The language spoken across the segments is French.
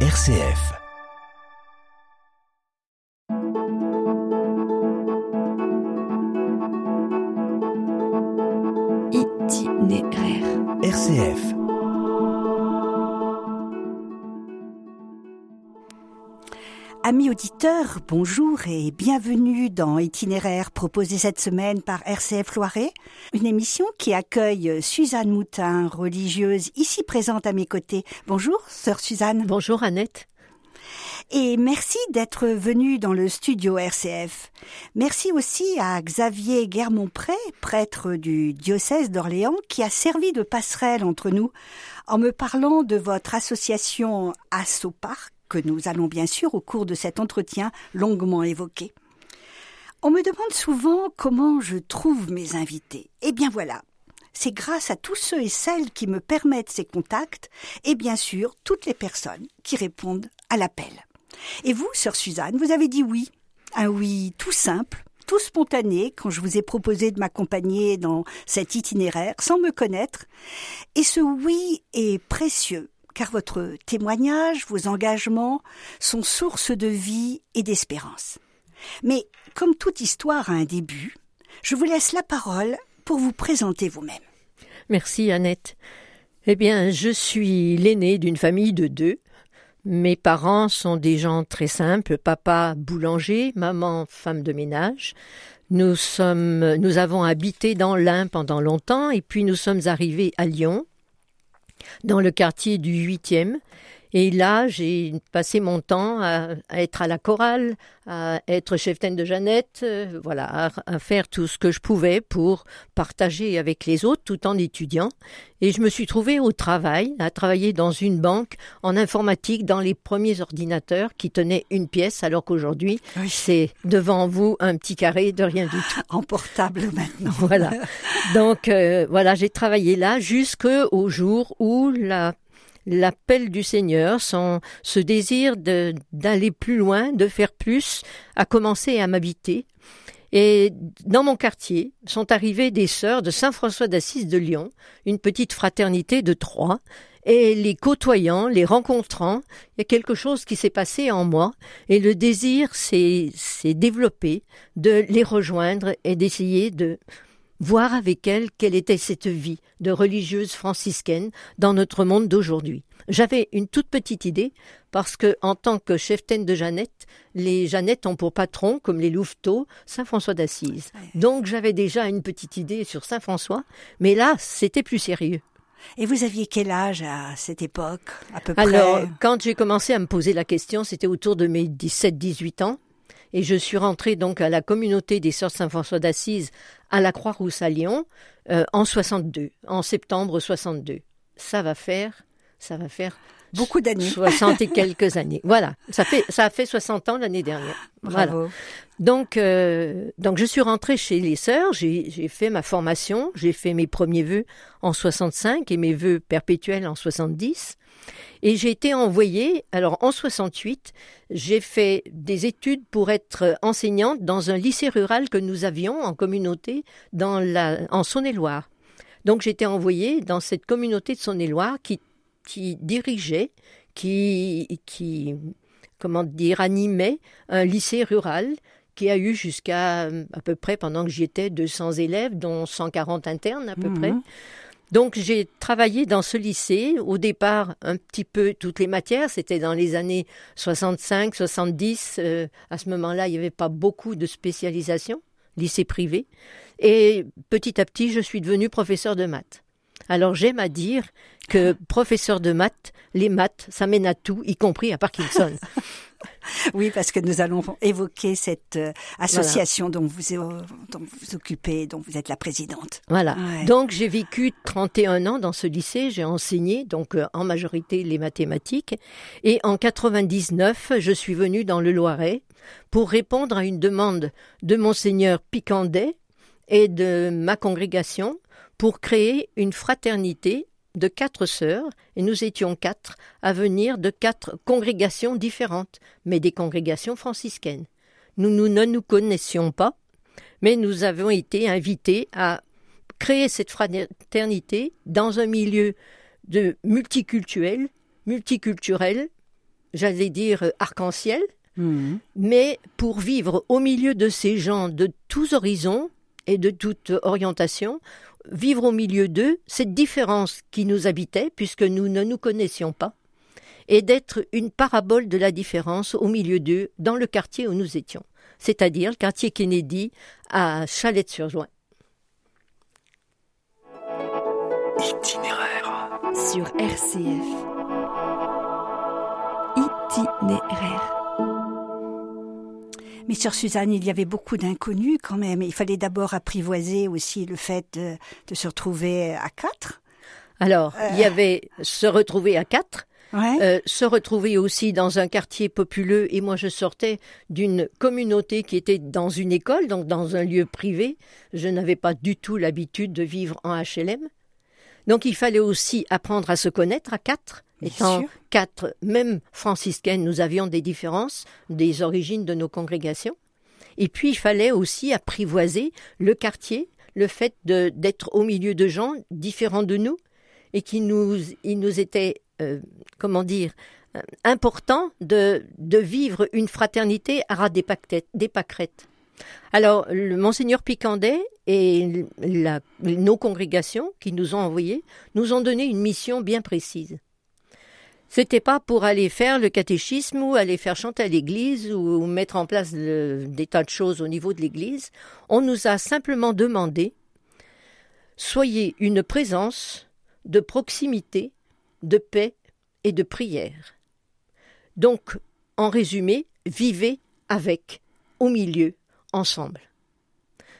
RCF. Amis auditeurs, bonjour et bienvenue dans Itinéraire proposé cette semaine par RCF Loiret, une émission qui accueille Suzanne Moutin, religieuse ici présente à mes côtés. Bonjour, sœur Suzanne. Bonjour Annette. Et merci d'être venu dans le studio RCF. Merci aussi à Xavier Guermont-Pré, prêtre du diocèse d'Orléans, qui a servi de passerelle entre nous en me parlant de votre association Assoparc, que nous allons bien sûr au cours de cet entretien longuement évoquer. On me demande souvent comment je trouve mes invités. Eh bien voilà, c'est grâce à tous ceux et celles qui me permettent ces contacts et bien sûr toutes les personnes qui répondent à l'appel. Et vous, sœur Suzanne, vous avez dit oui. Un oui tout simple, tout spontané quand je vous ai proposé de m'accompagner dans cet itinéraire sans me connaître. Et ce oui est précieux car votre témoignage, vos engagements sont source de vie et d'espérance. Mais comme toute histoire a un début, je vous laisse la parole pour vous présenter vous-même. Merci Annette. Eh bien, je suis l'aîné d'une famille de deux. Mes parents sont des gens très simples, papa boulanger, maman femme de ménage. Nous sommes nous avons habité dans l'Ain pendant longtemps et puis nous sommes arrivés à Lyon dans le quartier du 8e. Et là, j'ai passé mon temps à, être à la chorale, à être cheftaine de Jeannette, euh, voilà, à, faire tout ce que je pouvais pour partager avec les autres tout en étudiant. Et je me suis trouvée au travail, à travailler dans une banque en informatique dans les premiers ordinateurs qui tenaient une pièce, alors qu'aujourd'hui, c'est devant vous un petit carré de rien du tout. En portable maintenant. Voilà. Donc, euh, voilà, j'ai travaillé là jusqu'au jour où la l'appel du Seigneur, ce désir d'aller plus loin, de faire plus, a commencé à m'habiter. Et dans mon quartier sont arrivées des sœurs de Saint François d'Assise de Lyon, une petite fraternité de trois, et les côtoyant, les rencontrant, il y a quelque chose qui s'est passé en moi, et le désir s'est développé de les rejoindre et d'essayer de voir avec elle quelle était cette vie de religieuse franciscaine dans notre monde d'aujourd'hui. J'avais une toute petite idée parce que, en tant que cheftaine de Jeannette, les Jeannettes ont pour patron, comme les Louveteaux, Saint François d'Assise. Donc j'avais déjà une petite idée sur Saint François, mais là, c'était plus sérieux. Et vous aviez quel âge à cette époque, à peu près? Alors, quand j'ai commencé à me poser la question, c'était autour de mes 17-18 ans. Et je suis rentrée donc à la communauté des Sœurs Saint-François d'Assise à la Croix-Rousse à Lyon euh, en 62, en septembre 62. Ça va faire, ça va faire beaucoup d'années, 60 et quelques années. Voilà, ça fait ça a fait 60 ans l'année dernière. Bravo. Donc euh, donc je suis rentrée chez les sœurs, j'ai fait ma formation, j'ai fait mes premiers vœux en 65 et mes vœux perpétuels en 70. Et j'ai été envoyée, alors en 68, j'ai fait des études pour être enseignante dans un lycée rural que nous avions en communauté dans la, en Saône-et-Loire. Donc j'étais envoyée dans cette communauté de Saône-et-Loire qui, qui dirigeait, qui, qui, comment dire, animait un lycée rural qui a eu jusqu'à à peu près, pendant que j'y étais, 200 élèves, dont 140 internes à peu près. Donc j'ai travaillé dans ce lycée, au départ un petit peu toutes les matières, c'était dans les années 65, 70, euh, à ce moment-là il n'y avait pas beaucoup de spécialisation, lycée privé, et petit à petit je suis devenue professeur de maths. Alors j'aime à dire que professeur de maths, les maths, ça mène à tout, y compris à Parkinson. Oui, parce que nous allons évoquer cette euh, association dont, vous, euh, dont vous vous occupez, dont vous êtes la présidente. Voilà. Donc j'ai vécu 31 ans dans ce lycée, j'ai enseigné donc euh, en majorité les mathématiques et en 99, je suis venue dans le Loiret pour répondre à une demande de monseigneur Picandet et de ma congrégation pour créer une fraternité de quatre sœurs, et nous étions quatre, à venir de quatre congrégations différentes, mais des congrégations franciscaines. Nous, nous ne nous connaissions pas, mais nous avons été invités à créer cette fraternité dans un milieu de multiculturel, multiculturel, j'allais dire, euh, arc-en-ciel, Mhm. mais pour vivre au milieu de ces gens de tous horizons et de toute orientation, vivre au milieu d'eux, cette différence qui nous habitait, puisque nous ne nous connaissions pas, et d'être une parabole de la différence au milieu d'eux, dans le quartier où nous étions, c'est-à-dire le quartier Kennedy à Chalette-sur-Join. Itinéraire. Sur RCF. Itinéraire. Mais sur Suzanne, il y avait beaucoup d'inconnus quand même. Il fallait d'abord apprivoiser aussi le fait de, de se retrouver à quatre. Alors, il y avait se retrouver à quatre, Ouais. euh, se retrouver aussi dans un quartier populeux. Et moi, je sortais d'une communauté qui était dans une école, donc dans un lieu privé. Je n'avais pas du tout l'habitude de vivre en HLM. Donc, il fallait aussi apprendre à se connaître à quatre. Étant sûr. quatre, même franciscaines, nous avions des différences, des origines de nos congrégations. Et puis, il fallait aussi apprivoiser le quartier, le fait d'être au milieu de gens différents de nous et qui nous, il nous était, euh, comment dire, euh, important de, de vivre une fraternité à ras des, des pâquerettes. Alors, le Monseigneur Picandet et la- nos congrégations qui nous ont envoyés nous ont donné une mission bien précise. C'était pas pour aller faire le catéchisme ou aller faire chanter à l'église ou mettre en place des tas de choses au niveau de l'église. On nous a simplement demandé soyez une présence de proximité, de paix et de prière. Donc, en résumé, vivez avec, au milieu, ensemble.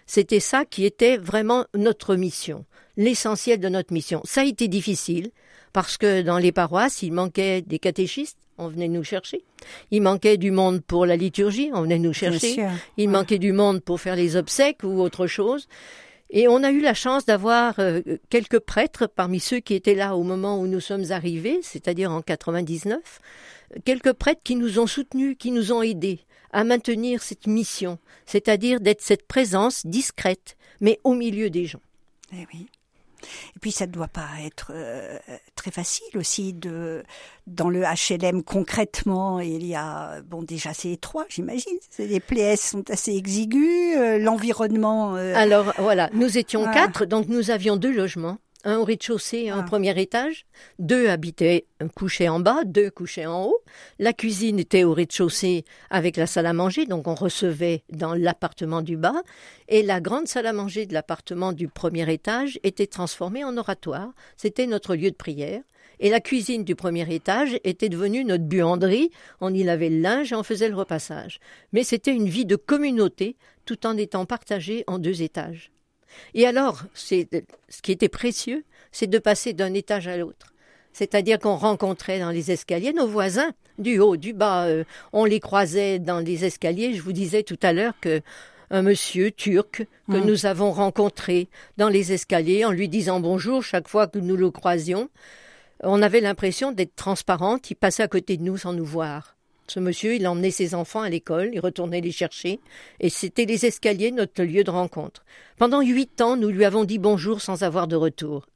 C'était ça qui était vraiment notre mission, l'essentiel de notre mission. Ça a été difficile parce que dans les paroisses, il manquait des catéchistes, on venait nous chercher. Il manquait du monde pour la liturgie, on venait nous chercher. Il manquait du monde pour faire les obsèques ou autre chose. Et on a eu la chance d'avoir euh, quelques prêtres parmi ceux qui étaient là au moment où nous sommes arrivés, c'est-à-dire en 99, quelques prêtres qui nous ont soutenus, qui nous ont aidés à maintenir cette mission, c'est-à-dire d'être cette présence discrète, mais au milieu des gens. Eh oui. Et puis ça ne doit pas être euh, très facile aussi de dans le HLM concrètement. Il y a bon déjà c'est étroit, j'imagine. Les PS sont assez exiguës, euh, l'environnement. euh, Alors voilà, nous étions quatre, donc nous avions deux logements, un au rez-de-chaussée et un au Ah. premier étage. Deux habitaient un couché en bas, deux couchaient en haut. La cuisine était au rez-de-chaussée avec la salle à manger, donc on recevait dans l'appartement du bas. Et la grande salle à manger de l'appartement du premier étage était transformée en oratoire. C'était notre lieu de prière. Et la cuisine du premier étage était devenue notre buanderie. On y lavait le linge et on faisait le repassage. Mais c'était une vie de communauté tout en étant partagée en deux étages. Et alors, c'est ce qui était précieux, c'est de passer d'un étage à l'autre. C'est-à-dire qu'on rencontrait dans les escaliers nos voisins, du haut, du bas. euh, on les croisait dans les escaliers. Je vous disais tout à l'heure que un monsieur turc que nous avons rencontré dans les escaliers en lui disant bonjour chaque fois que nous le croisions, on avait l'impression d'être transparente. Il passait à côté de nous sans nous voir. Ce monsieur, il emmenait ses enfants à l'école, il retournait les chercher, et c'était les escaliers notre lieu de rencontre. Pendant huit ans, nous lui avons dit bonjour sans avoir de retour.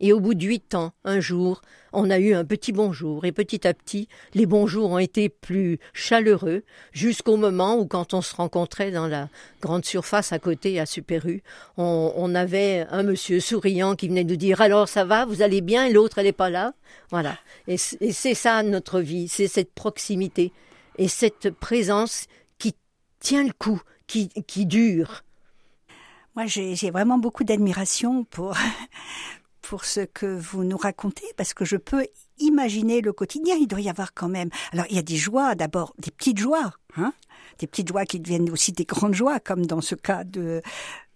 Et au bout de huit ans, un jour, on a eu un petit bonjour, et petit à petit, les bonjours ont été plus chaleureux, jusqu'au moment où, quand on se rencontrait dans la grande surface à côté, à Super U, on, avait un monsieur souriant qui venait nous dire Alors ça va, vous allez bien, et l'autre, elle n'est pas là. Voilà. Et c'est ça notre vie, c'est cette proximité, et cette présence qui tient le coup, qui, dure. Moi, j'ai vraiment beaucoup d'admiration pour pour ce que vous nous racontez, parce que je peux imaginer le quotidien. Il doit y avoir quand même. Alors, il y a des joies, d'abord, des petites joies, hein, des petites joies qui deviennent aussi des grandes joies, comme dans ce cas de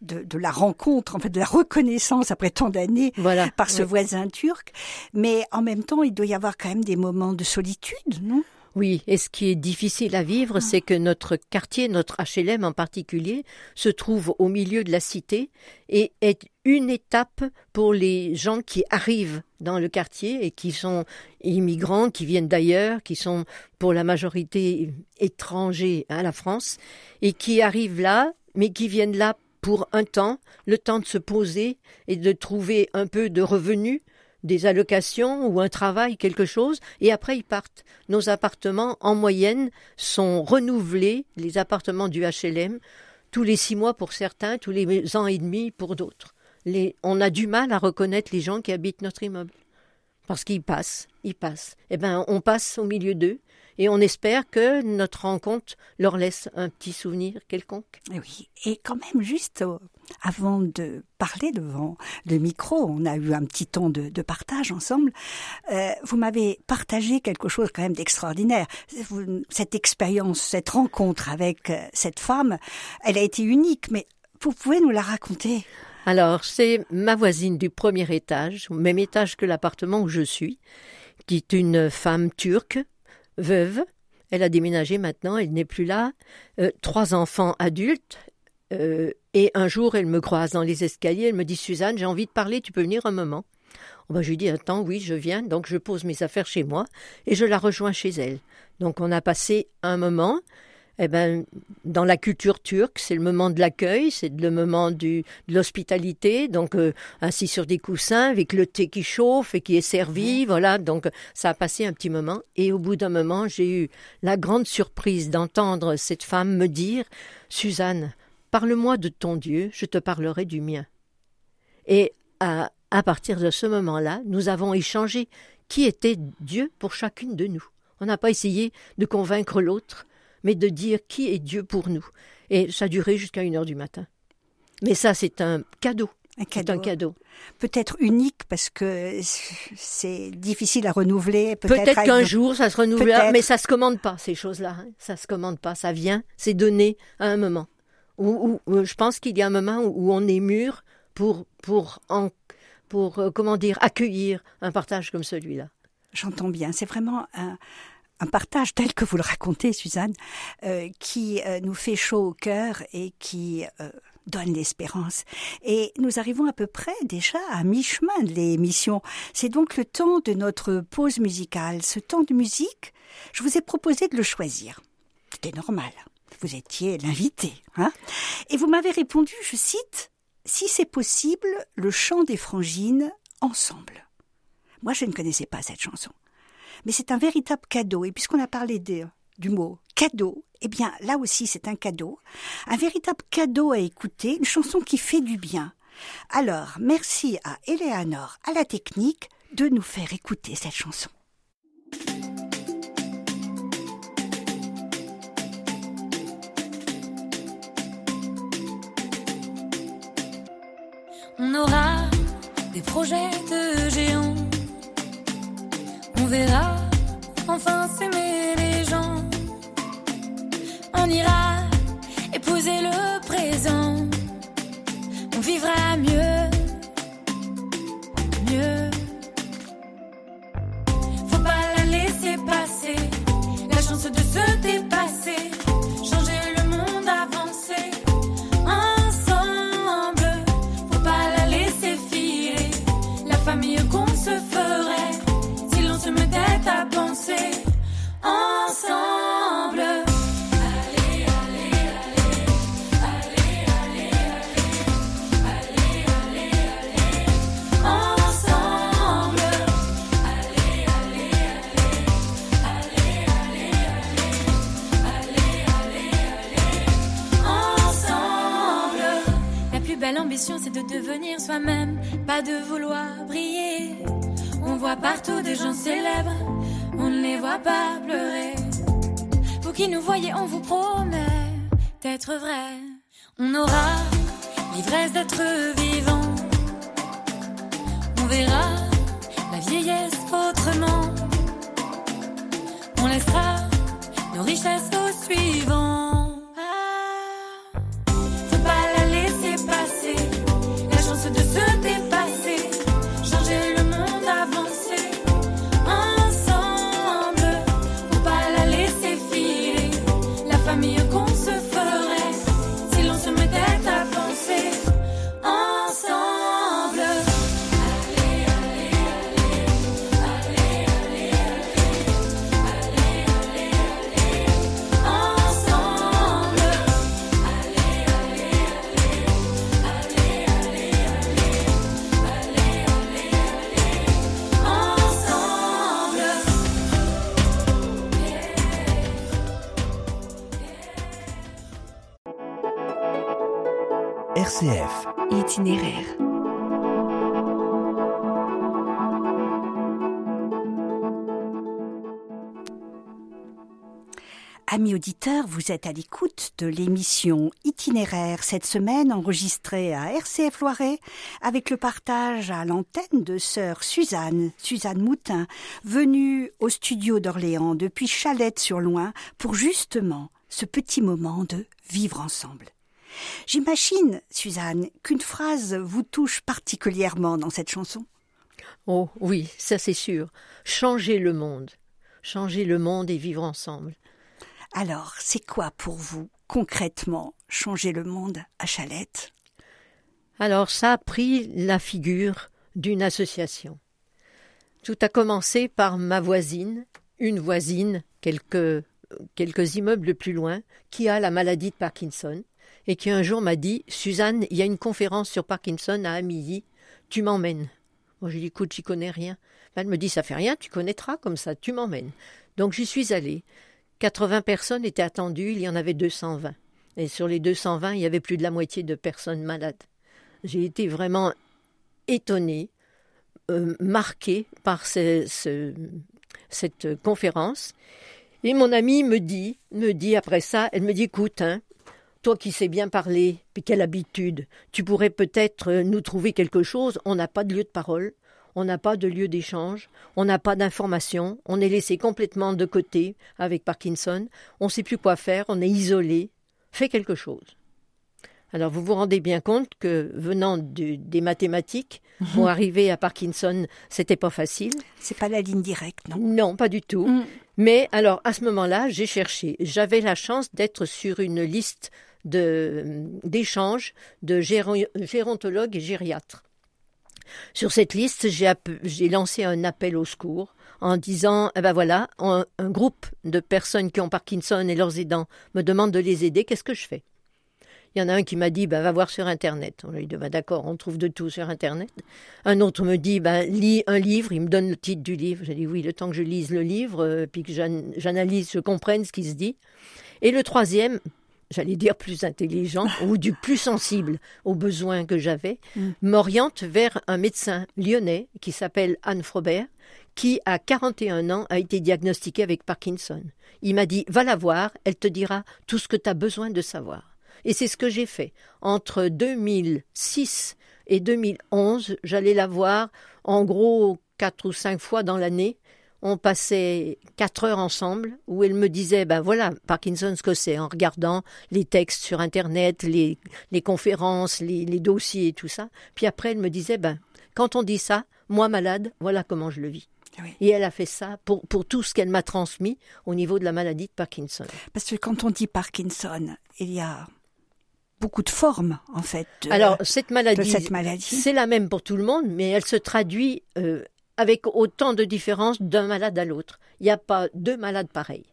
de, de la rencontre, en fait, de la reconnaissance après tant d'années Voilà. par ce Oui. voisin turc. Mais en même temps, il doit y avoir quand même des moments de solitude, non? Oui, et ce qui est difficile à vivre, c'est que notre quartier, notre HLM en particulier, se trouve au milieu de la cité et est une étape pour les gens qui arrivent dans le quartier et qui sont immigrants, qui viennent d'ailleurs, qui sont pour la majorité étrangers à la France et qui arrivent là, mais qui viennent là pour un temps, le temps de se poser et de trouver un peu de revenus des allocations ou un travail, quelque chose, et après ils partent. Nos appartements, en moyenne, sont renouvelés, les appartements du HLM, tous les six mois pour certains, tous les ans et demi pour d'autres. on a du mal à reconnaître les gens qui habitent notre immeuble. Parce qu'ils passent, ils passent. Eh bien, on passe au milieu d'eux et on espère que notre rencontre leur laisse un petit souvenir quelconque. Eh oui, et quand même, juste avant de parler devant le micro, on a eu un petit temps de, partage ensemble, euh, vous m'avez partagé quelque chose quand même d'extraordinaire. Cette expérience, cette rencontre avec euh, cette femme, elle a été unique, mais vous pouvez nous la raconter? Alors, c'est ma voisine du premier étage, au même étage que l'appartement où je suis, qui est une femme turque, veuve. Elle a déménagé maintenant, elle n'est plus là. Euh, trois enfants adultes. Euh, et un jour, elle me croise dans les escaliers. Elle me dit Suzanne, j'ai envie de parler, tu peux venir un moment oh ben, Je lui dis Attends, oui, je viens. Donc, je pose mes affaires chez moi et je la rejoins chez elle. Donc, on a passé un moment eh ben, dans la culture turque, c'est le moment de l'accueil, c'est le moment du, de l'hospitalité, donc euh, assis sur des coussins avec le thé qui chauffe et qui est servi, voilà. Donc ça a passé un petit moment et au bout d'un moment, j'ai eu la grande surprise d'entendre cette femme me dire Suzanne, parle-moi de ton Dieu, je te parlerai du mien. Et à, à partir de ce moment-là, nous avons échangé qui était Dieu pour chacune de nous. On n'a pas essayé de convaincre l'autre mais de dire qui est Dieu pour nous. Et ça a duré jusqu'à une heure du matin. Mais ça, c'est un cadeau. Un cadeau. Un cadeau. Peut-être unique parce que c'est difficile à renouveler. Peut-être qu'un jour ça se renouvelle, mais ça se commande pas ces choses-là. Hein. Ça se commande pas, ça vient, c'est donné à un moment. Où, je pense qu'il y a un moment où, on est mûr pour pour pour euh, comment dire accueillir un partage comme celui-là. J'entends bien. C'est vraiment un, un partage tel que vous le racontez, Suzanne, euh, qui euh, nous fait chaud au cœur et qui donne l'espérance. Et nous arrivons à peu près déjà à mi-chemin de l'émission. C'est donc le temps de notre pause musicale. Ce temps de musique, je vous ai proposé de le choisir. C'était normal. Vous étiez l'invité. Hein et vous m'avez répondu, je cite, Si c'est possible, le chant des frangines ensemble. Moi, je ne connaissais pas cette chanson. Mais c'est un véritable cadeau. Et puisqu'on a parlé du mot cadeau, eh bien là aussi c'est un cadeau. Un véritable cadeau à écouter, une chanson qui fait du bien. Alors, merci à Eleanor, à la technique, de nous faire écouter cette chanson. Des projets de géants on verra enfin s'aimer les gens. On ira épouser le de vouloir briller. On voit partout des gens célèbres, on ne les voit pas pleurer. Vous qui nous voyez, on vous promet d'être vrai. On aura l'ivresse d'être vivant. On verra RCF. Itinéraire. Amis auditeurs, vous êtes à l'écoute de l'émission Itinéraire cette semaine enregistrée à RCF Loiret avec le partage à l'antenne de sœur Suzanne, Suzanne Moutin, venue au studio d'Orléans depuis Chalette-sur-Loing pour justement ce petit moment de vivre ensemble. J'imagine, Suzanne, qu'une phrase vous touche particulièrement dans cette chanson. Oh oui, ça c'est sûr. Changer le monde. Changer le monde et vivre ensemble. Alors, c'est quoi pour vous, concrètement, changer le monde à Chalette? Alors, ça a pris la figure d'une association. Tout a commencé par ma voisine, une voisine, quelques, quelques immeubles plus loin, qui a la maladie de Parkinson, et qui un jour m'a dit Suzanne, il y a une conférence sur Parkinson à Amilly, tu m'emmènes. Moi, je lui dis écoute, j'y connais rien. Elle me dit ça fait rien, tu connaîtras comme ça, tu m'emmènes. Donc j'y suis allée. 80 personnes étaient attendues, il y en avait 220. Et sur les 220, il y avait plus de la moitié de personnes malades. J'ai été vraiment étonnée, euh, marquée par ce, ce, cette conférence. Et mon amie me dit, me dit après ça, elle me dit, écoute, hein, toi qui sais bien parler, puis quelle habitude, tu pourrais peut-être nous trouver quelque chose, on n'a pas de lieu de parole, on n'a pas de lieu d'échange, on n'a pas d'information, on est laissé complètement de côté avec Parkinson, on ne sait plus quoi faire, on est isolé. Fais quelque chose. Alors vous vous rendez bien compte que venant du, des mathématiques, pour arriver à Parkinson, c'était pas facile? C'est pas la ligne directe, non? Non, pas du tout. Mm. Mais alors à ce moment-là, j'ai cherché. J'avais la chance d'être sur une liste d'échanges de géron- gérontologues et gériatres. Sur cette liste, j'ai, lancé un appel au secours en disant eh ben voilà, un, groupe de personnes qui ont Parkinson et leurs aidants me demandent de les aider, qu'est-ce que je fais? Il y en a un qui m'a dit ben, va voir sur Internet. On lui dit ben, d'accord, on trouve de tout sur Internet. Un autre me dit ben, lis un livre, il me donne le titre du livre. J'ai dit oui, le temps que je lise le livre, euh, puis que j'an- j'analyse, je comprenne ce qui se dit. Et le troisième, j'allais dire plus intelligent ou du plus sensible aux besoins que j'avais, m'oriente vers un médecin lyonnais qui s'appelle Anne Frobert, qui à 41 ans a été diagnostiqué avec Parkinson. Il m'a dit va la voir, elle te dira tout ce que tu as besoin de savoir. Et c'est ce que j'ai fait. Entre 2006 et 2011, j'allais la voir en gros quatre ou cinq fois dans l'année on passait quatre heures ensemble où elle me disait ben voilà Parkinson ce que c'est en regardant les textes sur internet les, les conférences les, les dossiers et tout ça puis après elle me disait ben quand on dit ça moi malade voilà comment je le vis Oui. et elle a fait ça pour, pour tout ce qu'elle m'a transmis au niveau de la maladie de Parkinson Parce que quand on dit Parkinson, il y a beaucoup de formes, en fait, de, alors cette de maladie cette maladie. C'est la même pour tout le monde, mais elle se traduit euh, avec autant de différences d'un malade à l'autre. Il n'y a pas deux malades pareils.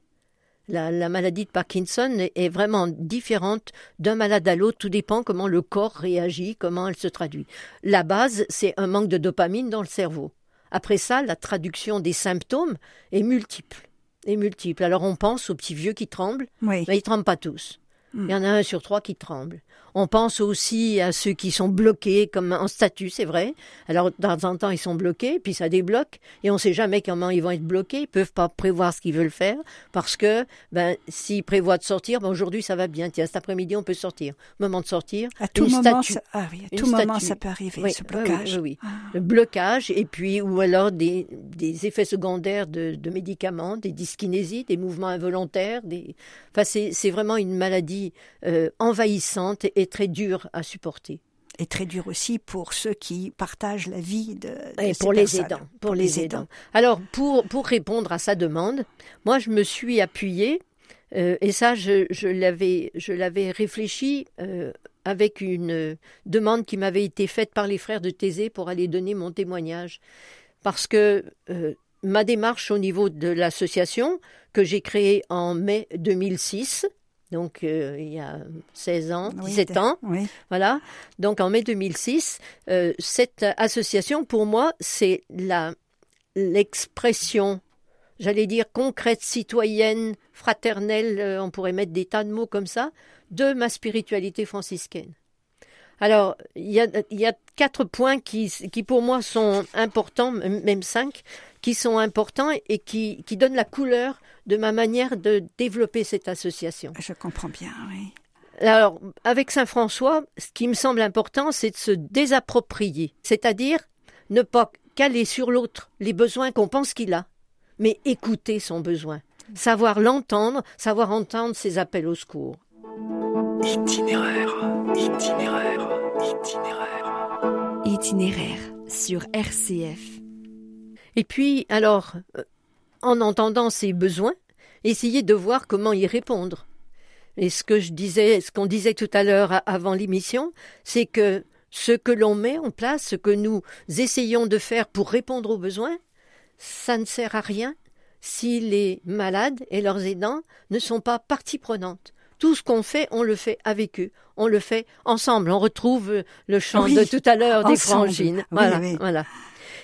La, la maladie de Parkinson est, vraiment différente d'un malade à l'autre. Tout dépend comment le corps réagit, comment elle se traduit. La base, c'est un manque de dopamine dans le cerveau. Après ça, la traduction des symptômes est multiple. Est multiple. Alors on pense aux petits vieux qui tremblent, Oui. mais ils tremblent pas tous. Mm. Il y en a un sur trois qui tremble. On pense aussi à ceux qui sont bloqués comme en statut, c'est vrai. Alors, de temps en temps, ils sont bloqués, puis ça débloque, et on ne sait jamais comment ils vont être bloqués. Ils peuvent pas prévoir ce qu'ils veulent faire, parce que, ben, s'ils prévoient de sortir, ben, aujourd'hui, ça va bien. Tiens, cet après-midi, on peut sortir. Moment de sortir, À tout une moment, statue. ça, ah oui, à Une tout moment, statue. ça peut arriver, Oui, ce blocage. oui, oui. Ah. Le blocage, et puis, ou alors des, des effets secondaires de, de médicaments, des dyskinésies, des mouvements involontaires. Des... Enfin, c'est c'est vraiment une maladie euh, envahissante et, et très dure à supporter. Et très dur aussi pour ceux qui partagent la vie de, de Et ces pour les personnes. aidants. Pour, les, aidants. Alors, pour, pour répondre à sa demande, moi, je me suis appuyée, euh, et ça, je, je l'avais je l'avais réfléchi euh, avec une demande qui m'avait été faite par les frères de Thésée pour aller donner mon témoignage. Parce que euh, ma démarche au niveau de l'association, que j'ai créée en mai 2006, donc euh, il y a 16 ans, Oui, 17 ans, Oui. voilà. Donc en mai 2006, euh, cette association, pour moi, c'est la l'expression, j'allais dire concrète, citoyenne, fraternelle, euh, on pourrait mettre des tas de mots comme ça, de ma spiritualité franciscaine. Alors, il y a, il y a quatre points qui, qui pour moi sont importants, même cinq, qui sont importants et qui, qui donnent la couleur de ma manière de développer cette association. Je comprends bien, oui. Alors, avec Saint-François, ce qui me semble important, c'est de se désapproprier, c'est-à-dire ne pas caler sur l'autre les besoins qu'on pense qu'il a, mais écouter son besoin, savoir l'entendre, savoir entendre ses appels au secours. Itinéraire, itinéraire, itinéraire. Itinéraire sur RCF. Et puis, alors, euh, en entendant ses besoins, essayer de voir comment y répondre. Et ce que je disais, ce qu'on disait tout à l'heure avant l'émission, c'est que ce que l'on met en place, ce que nous essayons de faire pour répondre aux besoins, ça ne sert à rien si les malades et leurs aidants ne sont pas partie prenante. Tout ce qu'on fait, on le fait avec eux, on le fait ensemble. On retrouve le chant Oui, de tout à l'heure des frangines. Oui, Voilà, oui. voilà.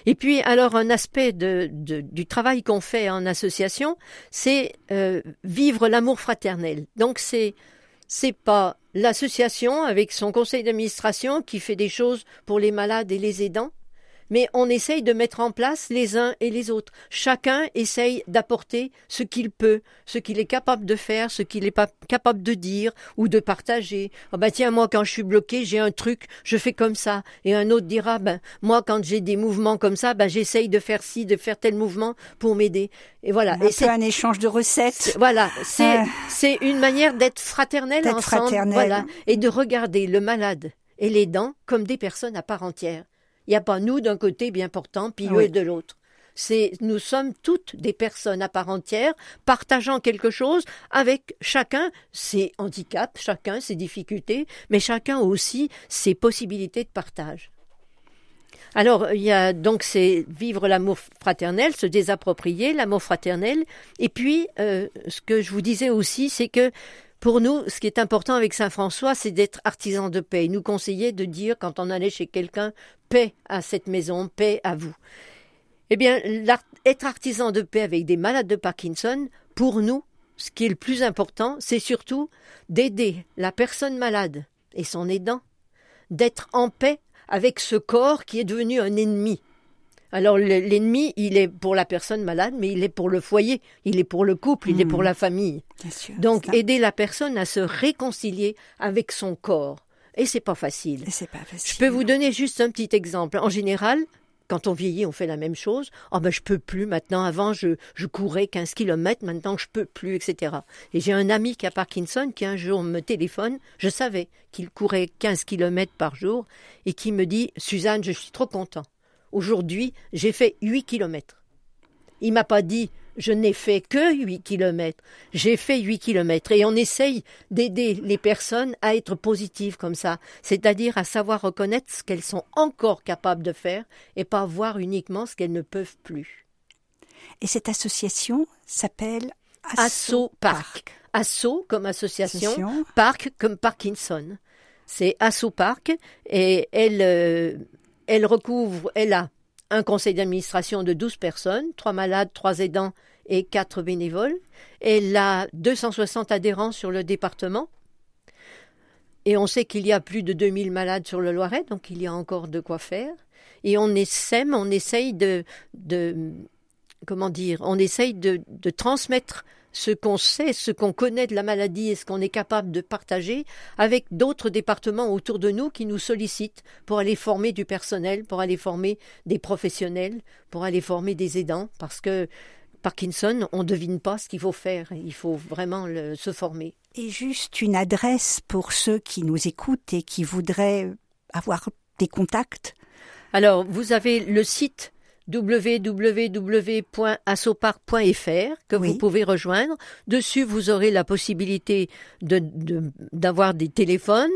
Et puis, alors, un aspect du travail qu'on fait en association, c'est euh, vivre l'amour fraternel. Donc, c'est c'est pas l'association avec son conseil d'administration qui fait des choses pour les malades et les aidants, mais on essaye de mettre en place les uns et les autres. Chacun essaye d'apporter ce qu'il peut, ce qu'il est capable de faire, ce qu'il est pas capable de dire ou de partager. Ah bah tiens, moi quand je suis bloqué, j'ai un truc, je fais comme ça. Et un autre dira, ben moi quand j'ai des mouvements comme ça, ben j'essaye de faire ci, de faire tel mouvement pour m'aider. Et voilà. Un et peu un échange de recettes. c'est- Voilà, c'est Ah. c'est une manière d'être fraternel ensemble, voilà, et de regarder le malade et les dents comme des personnes à part entière. Il n'y a pas nous d'un côté bien portant, puis eux Oui. de l'autre. C'est nous sommes toutes des personnes à part entière, partageant quelque chose avec chacun ses handicaps, chacun ses difficultés, mais chacun aussi ses possibilités de partage. Alors, il y a donc c'est vivre l'amour fraternel, se désapproprier l'amour fraternel. Et puis, euh, ce que je vous disais aussi, c'est que pour nous, ce qui est important avec Saint François, c'est d'être artisan de paix. Il nous conseillait de dire, quand on allait chez quelqu'un, paix à cette maison, paix à vous. Eh bien, être artisan de paix avec des malades de Parkinson, pour nous, ce qui est le plus important, c'est surtout d'aider la personne malade et son aidant, d'être en paix avec ce corps qui est devenu un ennemi. Alors le- l'ennemi, il est pour la personne malade, mais il est pour le foyer, il est pour le couple, il est pour la famille. Bien sûr. Donc aider la personne à se réconcilier avec son corps. Et c'est pas facile. c'est pas facile. Je peux vous donner juste un petit exemple. En général, quand on vieillit, on fait la même chose. Oh ben je peux plus maintenant. Avant, je, je courais 15 kilomètres. Maintenant, je peux plus, etc. Et j'ai un ami qui a Parkinson qui un jour me téléphone. Je savais qu'il courait 15 kilomètres par jour et qui me dit Suzanne, je suis trop content. Aujourd'hui, j'ai fait 8 kilomètres. Il m'a pas dit je n'ai fait que 8 kilomètres. J'ai fait 8 kilomètres et on essaye d'aider les personnes à être positives comme ça, c'est-à-dire à savoir reconnaître ce qu'elles sont encore capables de faire et pas voir uniquement ce qu'elles ne peuvent plus. Et cette association s'appelle Asso Park. Asso comme association, Association. Park comme Parkinson. C'est Asso Park et elle, euh, elle recouvre, elle a un conseil d'administration de 12 personnes, trois malades, trois aidants et quatre bénévoles. Elle a 260 adhérents sur le département. Et on sait qu'il y a plus de 2000 malades sur le Loiret, donc il y a encore de quoi faire. Et on essaie, on essaye de, comment dire, on essaye de transmettre ce qu'on sait, ce qu'on connaît de la maladie et ce qu'on est capable de partager avec d'autres départements autour de nous qui nous sollicitent pour aller former du personnel, pour aller former des professionnels, pour aller former des aidants, parce que Parkinson, on ne devine pas ce qu'il faut faire, il faut vraiment le- se former. Et juste une adresse pour ceux qui nous écoutent et qui voudraient avoir des contacts. Alors, vous avez le site www.assopark.fr que Oui. vous pouvez rejoindre. Dessus, vous aurez la possibilité de, de- d'avoir des téléphones,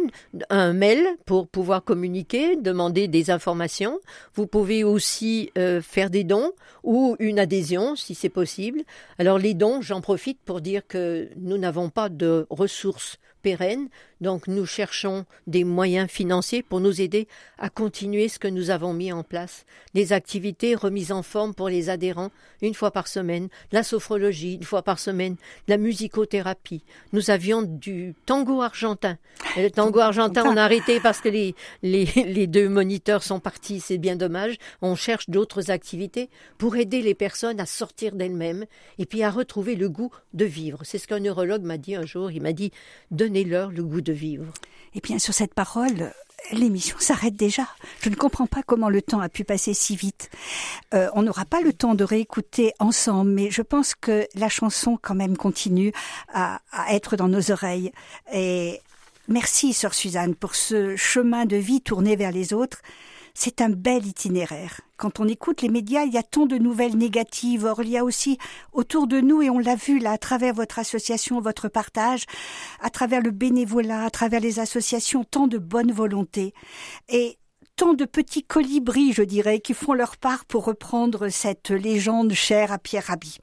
un mail pour pouvoir communiquer, demander des informations. Vous pouvez aussi euh, faire des dons ou une adhésion si c'est possible. Alors les dons, j'en profite pour dire que nous n'avons pas de ressources pérenne. Donc nous cherchons des moyens financiers pour nous aider à continuer ce que nous avons mis en place. Des activités remises en forme pour les adhérents une fois par semaine, la sophrologie une fois par semaine, la musicothérapie. Nous avions du tango argentin. le tango argentin, on a arrêté parce que les deux moniteurs sont partis, c'est bien dommage. On cherche d'autres activités pour aider les personnes à sortir d'elles-mêmes et puis à retrouver le goût de vivre. C'est ce qu'un neurologue m'a dit un jour. Il m'a dit donnez-leur le goût de vivre. Et bien sur cette parole, l'émission s'arrête déjà. Je ne comprends pas comment le temps a pu passer si vite. Euh, on n'aura pas le temps de réécouter ensemble, mais je pense que la chanson quand même continue à, à être dans nos oreilles. Et merci, sœur Suzanne, pour ce chemin de vie tourné vers les autres. C'est un bel itinéraire. Quand on écoute les médias, il y a tant de nouvelles négatives. Or, il y a aussi autour de nous, et on l'a vu là, à travers votre association, votre partage, à travers le bénévolat, à travers les associations, tant de bonne volonté. Et tant de petits colibris, je dirais, qui font leur part pour reprendre cette légende chère à Pierre Rabhi.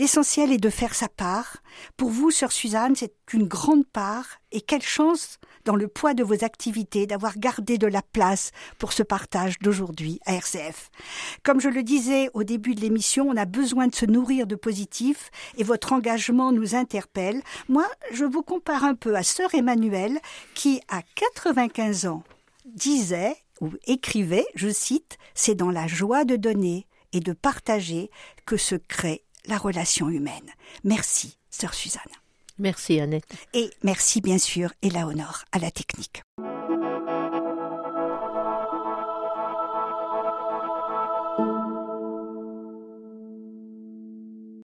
L'essentiel est de faire sa part. Pour vous, sœur Suzanne, c'est une grande part, et quelle chance dans le poids de vos activités d'avoir gardé de la place pour ce partage d'aujourd'hui à RCF. Comme je le disais au début de l'émission, on a besoin de se nourrir de positif et votre engagement nous interpelle. Moi, je vous compare un peu à sœur Emmanuelle qui, à 95 ans, disait ou écrivait, je cite, c'est dans la joie de donner et de partager que se crée la relation humaine. Merci, sœur Suzanne. Merci Annette. Et merci bien sûr, Honor à la technique.